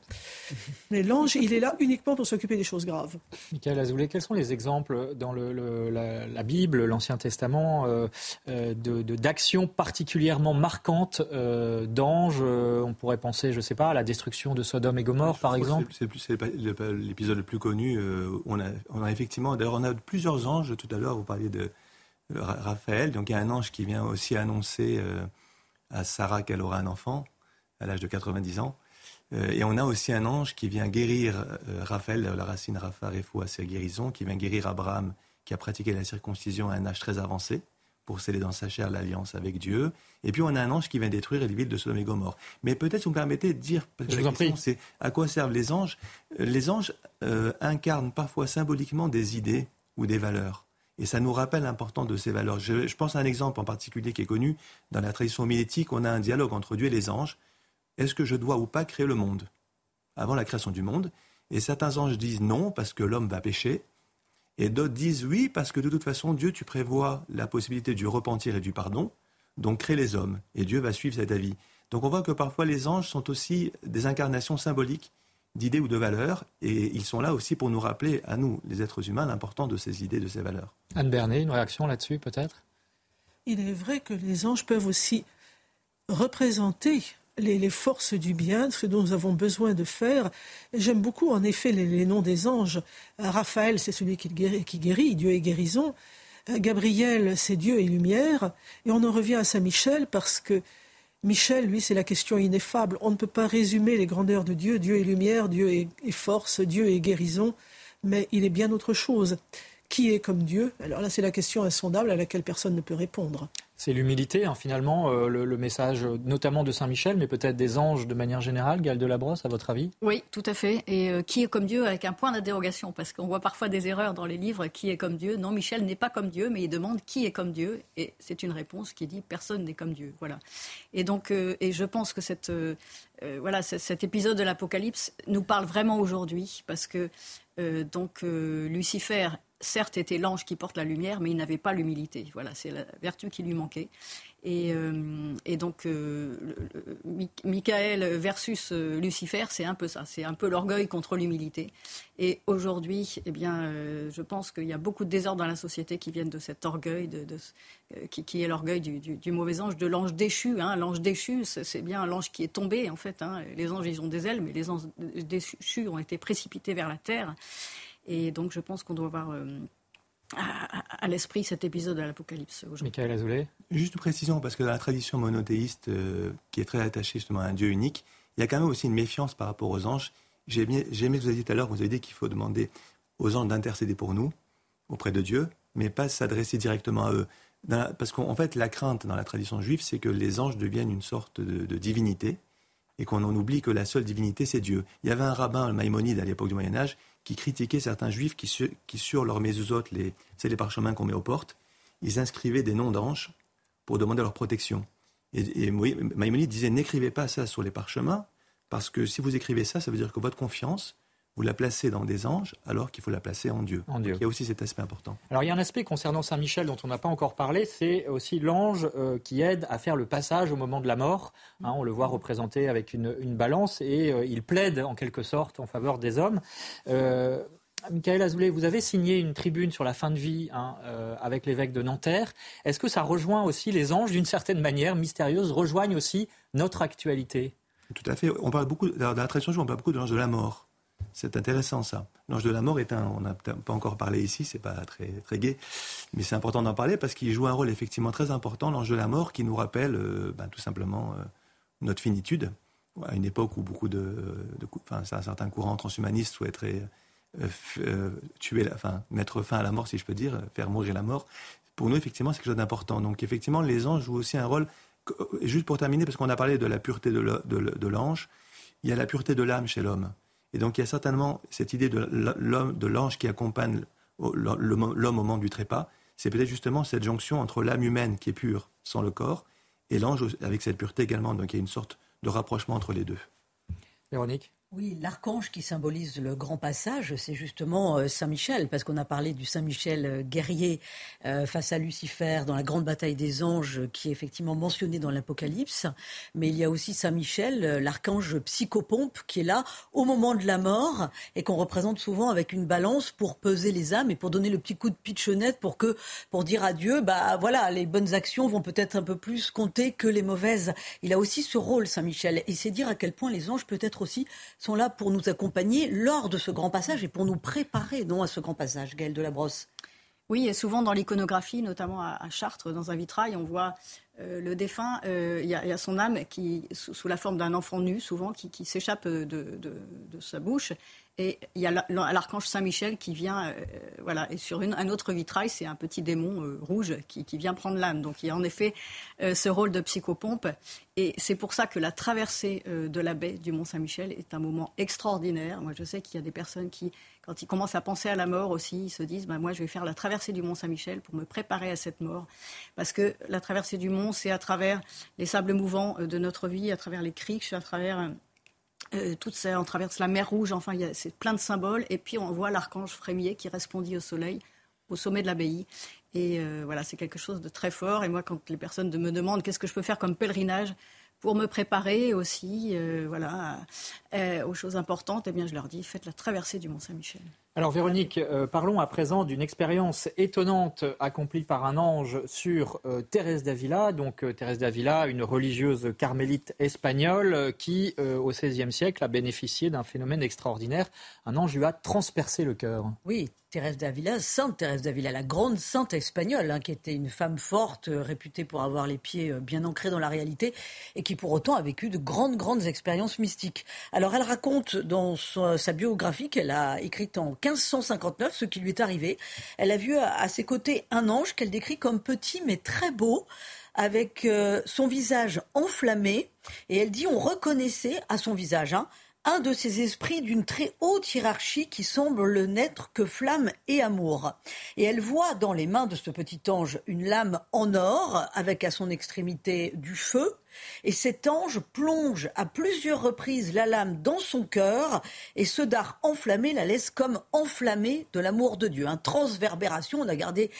[laughs] Mais l'ange, il est là uniquement pour s'occuper des choses graves. Michael Azoulay, quels sont les exemples dans le, la, Bible, l'Ancien Testament, euh, euh, d'actions particulièrement marquantes euh, d'anges On pourrait penser, je ne sais pas, à la destruction de Sodome et Gomorre, par exemple? C'est l'épisode le plus connu. on, a, on a effectivement, d'ailleurs, on a plusieurs anges. Tout à l'heure, vous parliez de Raphaël. Donc, il y a un ange qui vient aussi annoncer à Sarah qu'elle aura un enfant à l'âge de 90 ans. Euh, et on a aussi un ange qui vient guérir euh, Raphaël, la racine Rapha Refou à ses guérisons, qui vient guérir Abraham, qui a pratiqué la circoncision à un âge très avancé pour sceller dans sa chair l'alliance avec Dieu. Et puis on a un ange qui vient détruire les villes de Sodome et Gomorre. Mais peut-être vous me permettez de dire, parce que la question c'est à quoi servent les anges? Euh, Les anges incarnent parfois symboliquement des idées ou des valeurs. Et ça nous rappelle l'importance de ces valeurs. Je, je, pense à un exemple en particulier qui est connu. Dans la tradition homilétique, on a un dialogue entre Dieu et les anges est-ce que je dois ou pas créer le monde? Avant la création du monde Et certains anges disent non parce que l'homme va pécher. Et d'autres disent oui parce que de toute façon, Dieu, tu prévois la possibilité du repentir et du pardon. Donc crée les hommes et Dieu va suivre cet avis. Donc on voit que parfois les anges sont aussi des incarnations symboliques d'idées ou de valeurs, et ils sont là aussi pour nous rappeler, à nous, les êtres humains, l'importance de ces idées, de ces valeurs. Anne Bernet, une réaction là-dessus peut-être? Il est vrai que les anges peuvent aussi représenter les, forces du bien, ce dont nous avons besoin de faire. J'aime beaucoup, en effet, les, noms des anges. Euh, Raphaël, c'est celui qui guérit, Dieu est guérison. Euh, Gabriel, c'est Dieu et lumière. Et on en revient à Saint Michel parce que Michel, lui, c'est la question ineffable. On ne peut pas résumer les grandeurs de Dieu. Dieu est lumière, Dieu est force, Dieu est guérison, mais il est bien autre chose. Qui est comme Dieu? Alors là, c'est la question insondable à laquelle personne ne peut répondre. C'est l'humilité, hein, finalement, euh, le, message notamment de Saint Michel, mais peut-être des anges de manière générale, Gaël Delabrosse, à votre avis? Oui, tout à fait. Et euh, qui est comme Dieu avec un point d'interrogation Parce qu'on voit parfois des erreurs dans les livres. Qui est comme Dieu? Non, Michel n'est pas comme Dieu, mais il demande qui est comme Dieu. Et c'est une réponse qui dit personne n'est comme Dieu. Voilà. Et donc, euh, et je pense que cette, voilà, cet épisode de l'Apocalypse nous parle vraiment aujourd'hui, parce que donc Lucifer certes était l'ange qui porte la lumière, mais il n'avait pas l'humilité. Voilà, c'est la vertu qui lui manquait. Et, euh, donc, euh, Michael versus euh, Lucifer, c'est un peu ça. C'est un peu l'orgueil contre l'humilité. Et aujourd'hui, eh bien, je pense qu'il y a beaucoup de désordres dans la société qui viennent de cet orgueil, qui, est l'orgueil du, mauvais ange, de l'ange déchu. Hein. L'ange déchu, c'est bien l'ange qui est tombé, en fait. Hein. Les anges, ils ont des ailes, mais les anges déchus ont été précipités vers la terre. Et donc, je pense qu'on doit avoir euh, à, l'esprit cet épisode de l'Apocalypse aujourd'hui. Michael Azoulay Juste une précision, parce que dans la tradition monothéiste, euh, qui est très attachée justement à un Dieu unique, il y a quand même aussi une méfiance par rapport aux anges. J'ai aimé, ce que vous avez dit tout à l'heure, vous avez dit qu'il faut demander aux anges d'intercéder pour nous, auprès de Dieu, mais pas s'adresser directement à eux. parce qu'en fait, la crainte dans la tradition juive, c'est que les anges deviennent une sorte de divinité, et qu'on en oublie que la seule divinité, c'est Dieu. Il y avait un rabbin, le Maïmonide, à l'époque du Moyen Âge, qui critiquait certains juifs qui, sur, leurs c'est les parchemins qu'on met aux portes, ils inscrivaient des noms d'anges pour demander leur protection. Et, et disait, n'écrivez pas ça sur les parchemins, parce que si vous écrivez ça, ça veut dire que votre confiance vous la placez dans des anges alors qu'il faut la placer en Dieu. En Dieu. il y a aussi cet aspect important. Alors il y a un aspect concernant Saint Michel dont on n'a pas encore parlé, c'est aussi l'ange euh, qui aide à faire le passage au moment de la mort. Hein, on le voit représenté avec une, balance et euh, il plaide en quelque sorte en faveur des hommes. Euh, Michael Azoulay, vous avez signé une tribune sur la fin de vie hein, euh, avec l'évêque de Nanterre. Est-ce que ça rejoint aussi les anges d'une certaine manière mystérieuse, rejoignent aussi notre actualité? Tout à fait. On parle beaucoup, dans la tradition, on parle beaucoup de l'ange de la mort. C'est intéressant ça. L'ange de la mort est un, on n'a pas encore parlé ici, c'est pas très, très gai, mais c'est important d'en parler parce qu'il joue un rôle effectivement très important, l'ange de la mort, qui nous rappelle euh, ben, tout simplement euh, notre finitude, à une époque où beaucoup de, de enfin, certains courants transhumanistes souhaiteraient euh, tuer, mettre fin à la mort, si je peux dire, faire mourir la mort. Pour nous, effectivement, c'est quelque chose d'important. Donc, effectivement, les anges jouent aussi un rôle. Juste pour terminer, parce qu'on a parlé de la pureté de l'ange, il y a la pureté de l'âme chez l'homme. Et donc il y a certainement cette idée de l'homme, de l'ange qui accompagne l'homme au moment du trépas. C'est peut-être justement cette jonction entre l'âme humaine qui est pure sans le corps et l'ange avec cette pureté également. Donc il y a une sorte de rapprochement entre les deux. Véronique? Oui, l'archange qui symbolise le grand passage, c'est justement euh, Saint Michel, parce qu'on a parlé du Saint Michel euh, guerrier euh, face à Lucifer dans la grande bataille des anges, qui est effectivement mentionné dans l'Apocalypse. Mais il y a aussi Saint Michel, l'archange psychopompe, qui est là au moment de la mort et qu'on représente souvent avec une balance pour peser les âmes et pour donner le petit coup de pitchonnette pour que, pour dire à Dieu, bah voilà, les bonnes actions vont peut-être un peu plus compter que les mauvaises. Il a aussi ce rôle, Saint Michel, et c'est dire à quel point les anges peut-être aussi sont là pour nous accompagner lors de ce grand passage et pour nous préparer non, à ce grand passage, Gaëlle de la Brosse. Oui, et souvent dans l'iconographie, notamment à, Chartres, dans un vitrail, on voit euh, le défunt, euh, il y, a son âme qui, sous, la forme d'un enfant nu, souvent, qui, s'échappe de, de, sa bouche. Et il y a l'archange Saint-Michel qui vient, euh, voilà, et sur une, un autre vitrail, c'est un petit démon euh, rouge qui, qui, vient prendre l'âme. Donc il y a en effet euh, ce rôle de psychopompe. Et c'est pour ça que la traversée de la baie du Mont-Saint-Michel est un moment extraordinaire. Moi, je sais qu'il y a des personnes qui, quand ils commencent à penser à la mort aussi, ils se disent, bah, moi, je vais faire la traversée du Mont-Saint-Michel pour me préparer à cette mort. Parce que la traversée du mont, c'est à travers les sables mouvants de notre vie, à travers les criques, à travers euh, tout ça, on traverse la mer Rouge, enfin, c'est plein de symboles. Et puis, on voit l'archange frémier qui répondit au soleil, au sommet de l'abbaye. Et euh, voilà, c'est quelque chose de très fort. Et moi, quand les personnes me demandent qu'est-ce que je peux faire comme pèlerinage pour me préparer aussi, euh, voilà, aux choses importantes, eh bien, je leur dis faites la traversée du Mont Saint-Michel. Alors Véronique, euh, parlons à présent d'une expérience étonnante accomplie par un ange sur euh, Thérèse d'Avila. Donc euh, Thérèse d'Avila, une religieuse carmélite espagnole qui, au XVIe siècle, a bénéficié d'un phénomène extraordinaire. Un ange lui a transpercé le cœur. Oui, Thérèse d'Avila, Sainte Thérèse d'Avila, la grande sainte espagnole, hein, qui était une femme forte, euh, réputée pour avoir les pieds euh, bien ancrés dans la réalité, et qui pour autant a vécu de grandes, grandes expériences mystiques. Alors elle raconte dans sa biographie qu'elle a écrite en 1559 ce qui lui est arrivé. Elle a vu à, ses côtés un ange qu'elle décrit comme petit mais très beau avec euh, son visage enflammé, et elle dit on reconnaissait à son visage hein, un de ces esprits d'une très haute hiérarchie qui semble n'être que flamme et amour. Et elle voit dans les mains de ce petit ange une lame en or avec à son extrémité du feu et cet ange plonge à plusieurs reprises la lame dans son cœur et ce dard enflammé la laisse comme enflammée de l'amour de Dieu. Un transverbération, on a gardé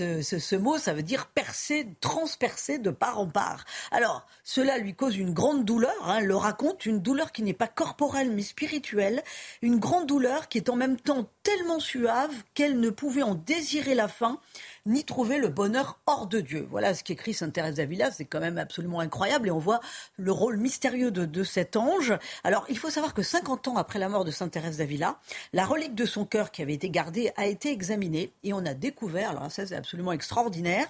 euh, ce, mot, ça veut dire percer, transpercer de part en part. Alors, cela lui cause une grande douleur, hein, le raconte, une douleur qui n'est pas corporelle mais spirituelle, une grande douleur qui est en même temps tellement suave qu'elle ne pouvait en désirer la fin ni trouver le bonheur hors de Dieu. Voilà ce qu'écrit Sainte Thérèse d'Avila, c'est quand même absolument incroyable et on voit le rôle mystérieux de, cet ange. Alors il faut savoir que 50 ans après la mort de Sainte Thérèse d'Avila, la relique de son cœur qui avait été gardée a été examinée et on a découvert, alors ça c'est absolument extraordinaire,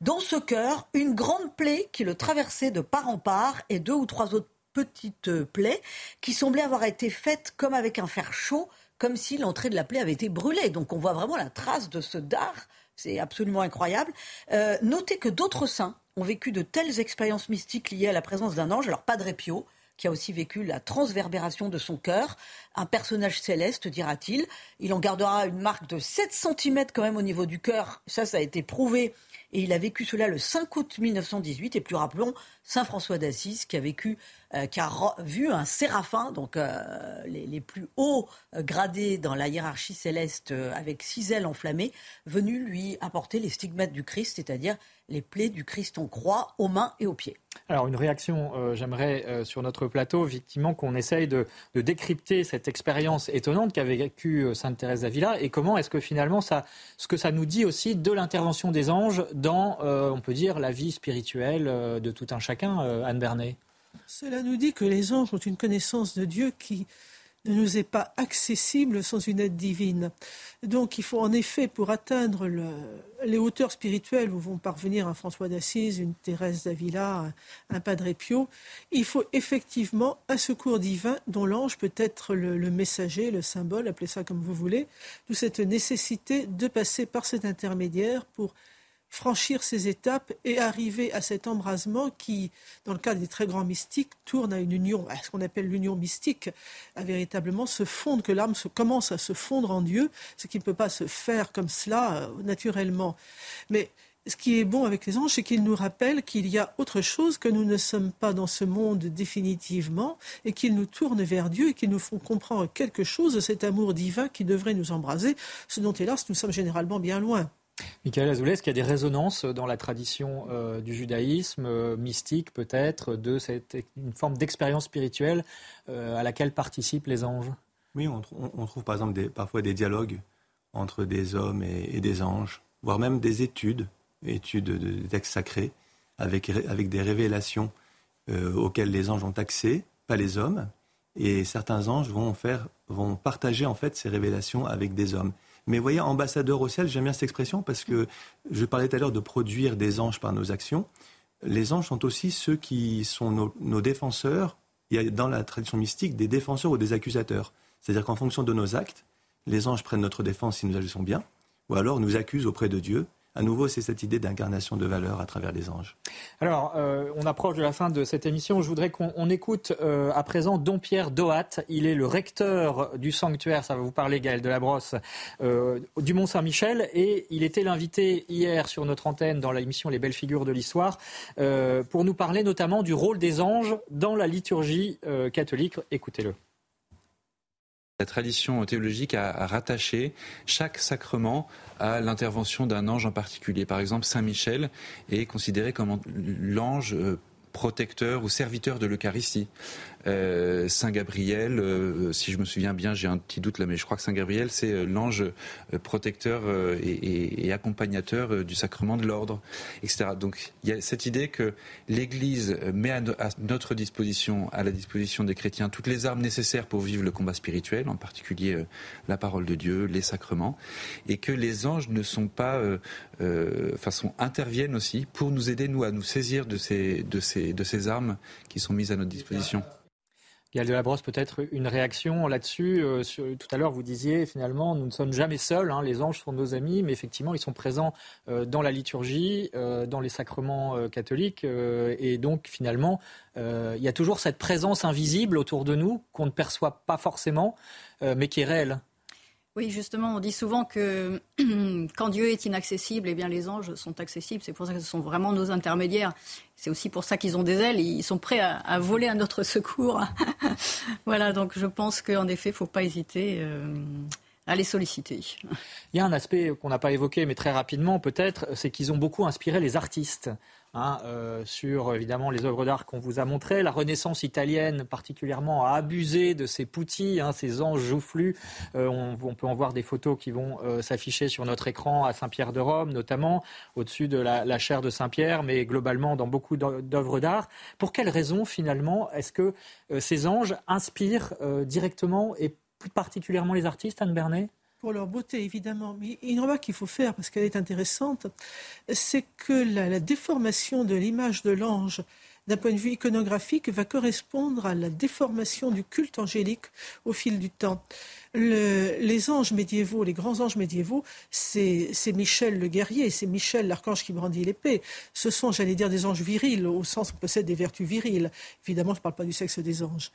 dans ce cœur, une grande plaie qui le traversait de part en part et deux ou trois autres petites plaies qui semblaient avoir été faites comme avec un fer chaud, comme si l'entrée de la plaie avait été brûlée. Donc on voit vraiment la trace de ce dard c'est absolument incroyable. Euh, notez que d'autres saints ont vécu de telles expériences mystiques liées à la présence d'un ange. Alors, Padre Pio, qui a aussi vécu la transverbération de son cœur, un personnage céleste, dira-t-il. Il en gardera une marque de 7 cm quand même au niveau du cœur. Ça, ça a été prouvé. Et il a vécu cela le 5 août 1918. Et plus rappelons, Saint François d'Assise, qui a vécu euh, qui a vu un séraphin, donc euh, les, plus hauts euh, gradés dans la hiérarchie céleste, avec six ailes enflammées, venu lui apporter les stigmates du Christ, c'est-à-dire les plaies du Christ en croix aux mains et aux pieds. Alors une réaction, j'aimerais sur notre plateau, effectivement, qu'on essaye de, décrypter cette expérience étonnante qu'avait vécue Sainte Thérèse d'Avila et comment est-ce que finalement ça, ce que ça nous dit aussi de l'intervention des anges dans, on peut dire, la vie spirituelle de tout un chacun, Anne Bernet. Cela nous dit que les anges ont une connaissance de Dieu qui ne nous est pas accessible sans une aide divine. Donc il faut en effet, pour atteindre les hauteurs spirituelles où vont parvenir un François d'Assise, une Thérèse d'Avila, un, Padre Pio, il faut effectivement un secours divin dont l'ange peut être le, le, messager, le symbole, appelez ça comme vous voulez, d'où cette nécessité de passer par cet intermédiaire pour franchir ces étapes et arriver à cet embrasement qui, dans le cas des très grands mystiques, tourne à une union, à ce qu'on appelle l'union mystique, à véritablement se fondre, que l'âme commence à se fondre en Dieu, ce qui ne peut pas se faire comme cela euh, naturellement. Mais ce qui est bon avec les anges, c'est qu'ils nous rappellent qu'il y a autre chose, que nous ne sommes pas dans ce monde définitivement, et qu'ils nous tournent vers Dieu et qu'ils nous font comprendre quelque chose de cet amour divin qui devrait nous embraser, ce dont hélas nous sommes généralement bien loin. Michael Azoulay, est-ce qu'il y a des résonances dans la tradition euh, du judaïsme, euh, mystique peut-être, de cette, une forme d'expérience spirituelle euh, à laquelle participent les anges? Oui, on, trouve par exemple parfois des dialogues entre des hommes et, des anges, voire même des études, études de, textes sacrés, avec, avec des révélations auxquelles les anges ont accès, pas les hommes, et certains anges vont, faire, vont partager en fait ces révélations avec des hommes. Mais voyez, ambassadeur au ciel, j'aime bien cette expression parce que je parlais tout à l'heure de produire des anges par nos actions. Les anges sont aussi ceux qui sont nos, défenseurs. Il y a dans la tradition mystique des défenseurs ou des accusateurs. C'est-à-dire qu'en fonction de nos actes, les anges prennent notre défense si nous agissons bien, ou alors nous accusent auprès de Dieu à nouveau, c'est cette idée d'incarnation de valeur à travers les anges. Alors, euh, on approche de la fin de cette émission. Je voudrais qu'on écoute euh, à présent Don Pierre Dohat. Il est le recteur du sanctuaire, ça va vous parler Gaël de la Brosse, euh, du Mont-Saint-Michel. Et il était l'invité hier sur notre antenne dans l'émission Les Belles Figures de l'Histoire pour nous parler notamment du rôle des anges dans la liturgie catholique. Écoutez-le. La tradition théologique a, rattaché chaque sacrement à l'intervention d'un ange en particulier. Par exemple, Saint Michel est considéré comme l'ange euh, protecteur ou serviteur de l'Eucharistie. Euh, Saint Gabriel, euh, si je me souviens bien, j'ai un petit doute là, mais je crois que Saint Gabriel, c'est euh, l'ange protecteur et, accompagnateur du sacrement de l'ordre, etc. Donc il y a cette idée que l'Église met à, notre disposition, à la disposition des chrétiens, toutes les armes nécessaires pour vivre le combat spirituel, en particulier la parole de Dieu, les sacrements, et que les anges ne sont pas, façon interviennent aussi pour nous aider nous à nous saisir de ces, de ces, de ces armes qui sont mises à notre disposition. Gaël de la Brosse, peut-être une réaction là-dessus. Euh, tout à l'heure, vous disiez finalement, nous ne sommes jamais seuls. Hein, les anges sont nos amis, mais effectivement, ils sont présents euh, dans la liturgie, euh, dans les sacrements catholiques, et donc finalement, il y a toujours cette présence invisible autour de nous qu'on ne perçoit pas forcément, mais qui est réelle. Oui, justement, on dit souvent que [clears throat] quand Dieu est inaccessible, eh bien les anges sont accessibles. C'est pour ça que ce sont vraiment nos intermédiaires. C'est aussi pour ça qu'ils ont des ailes. Ils sont prêts à, voler à notre [laughs] secours. [laughs] voilà, donc je pense qu'en effet, il ne faut pas hésiter. Euh, à les solliciter. Il y a un aspect qu'on n'a pas évoqué, mais très rapidement peut-être, c'est qu'ils ont beaucoup inspiré les artistes. Hein, euh, sur évidemment les œuvres d'art qu'on vous a montrées. La Renaissance italienne particulièrement a abusé de ces poutis, hein, ces anges joufflus. Euh, on, peut en voir des photos qui vont euh, s'afficher sur notre écran à Saint-Pierre de Rome, notamment au-dessus de la, la, chaire de Saint-Pierre, mais globalement dans beaucoup d'œuvres d'art. Pour quelles raisons finalement est-ce que ces anges inspirent directement et plus particulièrement les artistes, Anne Bernet pour leur beauté, évidemment. Mais une remarque qu'il faut faire, parce qu'elle est intéressante, c'est que la, déformation de l'image de l'ange d'un point de vue iconographique, va correspondre à la déformation du culte angélique au fil du temps. Les anges médiévaux, les grands anges médiévaux, c'est Michel le guerrier, c'est Michel l'archange qui brandit l'épée. Ce sont, j'allais dire, des anges virils, au sens où on possède des vertus viriles. Évidemment, je ne parle pas du sexe des anges.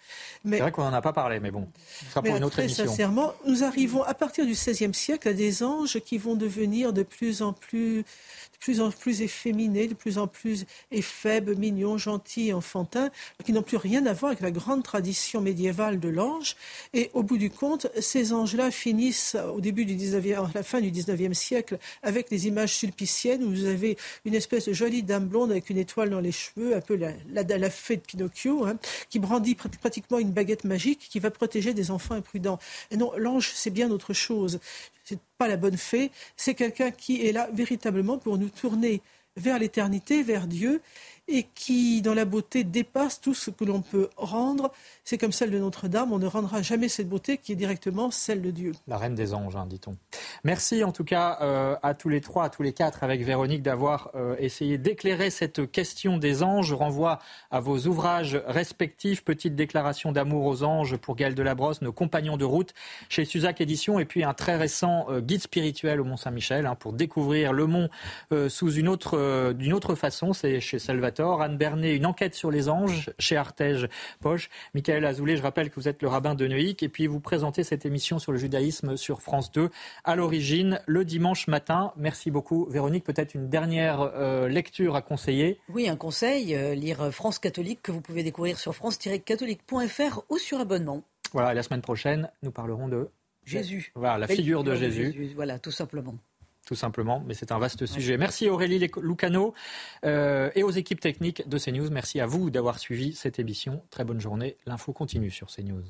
C'est vrai qu'on n'en a pas parlé, mais bon, ce sera pour une autre très sincèrement, nous arrivons à partir du XVIe siècle à des anges qui vont devenir de plus en plus de plus en plus efféminés, de plus en plus faibles, mignons, gentils, enfantins, qui n'ont plus rien à voir avec la grande tradition médiévale de l'ange. Et au bout du compte, ces anges-là finissent au début du 19e, à la fin du 19e siècle avec des images sulpiciennes où vous avez une espèce de jolie dame blonde avec une étoile dans les cheveux, un peu la, la, fée de Pinocchio, hein, qui brandit pratiquement une baguette magique qui va protéger des enfants imprudents. Et non, l'ange, c'est bien autre chose c'est pas la bonne fée, c'est quelqu'un qui est là véritablement pour nous tourner vers l'éternité, vers Dieu, et qui, dans la beauté, dépasse tout ce que l'on peut rendre. C'est comme celle de Notre-Dame, on ne rendra jamais cette beauté qui est directement celle de Dieu. La reine des anges, hein, dit-on. Merci en tout cas euh, à tous les trois, à tous les quatre, avec Véronique, d'avoir euh, essayé d'éclairer cette question des anges. Je renvoie à vos ouvrages respectifs, Petite déclaration d'amour aux anges pour Gaël Delabrosse, Nos compagnons de route chez Suzac Édition, et puis un très récent euh, guide spirituel au Mont Saint-Michel hein, pour découvrir le mont sous une autre, d'une autre façon. C'est chez Salvatore Anne Bernet, une enquête sur les anges chez Artege Poche. Michael Azoulay, je rappelle que vous êtes le rabbin de Neuilly et puis vous présentez cette émission sur le judaïsme sur France 2 à l'origine le dimanche matin. Merci beaucoup Véronique. Peut-être une dernière euh, lecture à conseiller. Oui, un conseil, euh, lire France catholique que vous pouvez découvrir sur france-catholique.fr ou sur abonnement. Voilà, la semaine prochaine, nous parlerons de Jésus. Voilà, la figure, de, Jésus. Voilà, tout simplement tout simplement, mais c'est un vaste sujet. Merci Aurélie Lucano euh, et aux équipes techniques de CNews. Merci à vous d'avoir suivi cette émission. Très bonne journée. L'info continue sur CNews.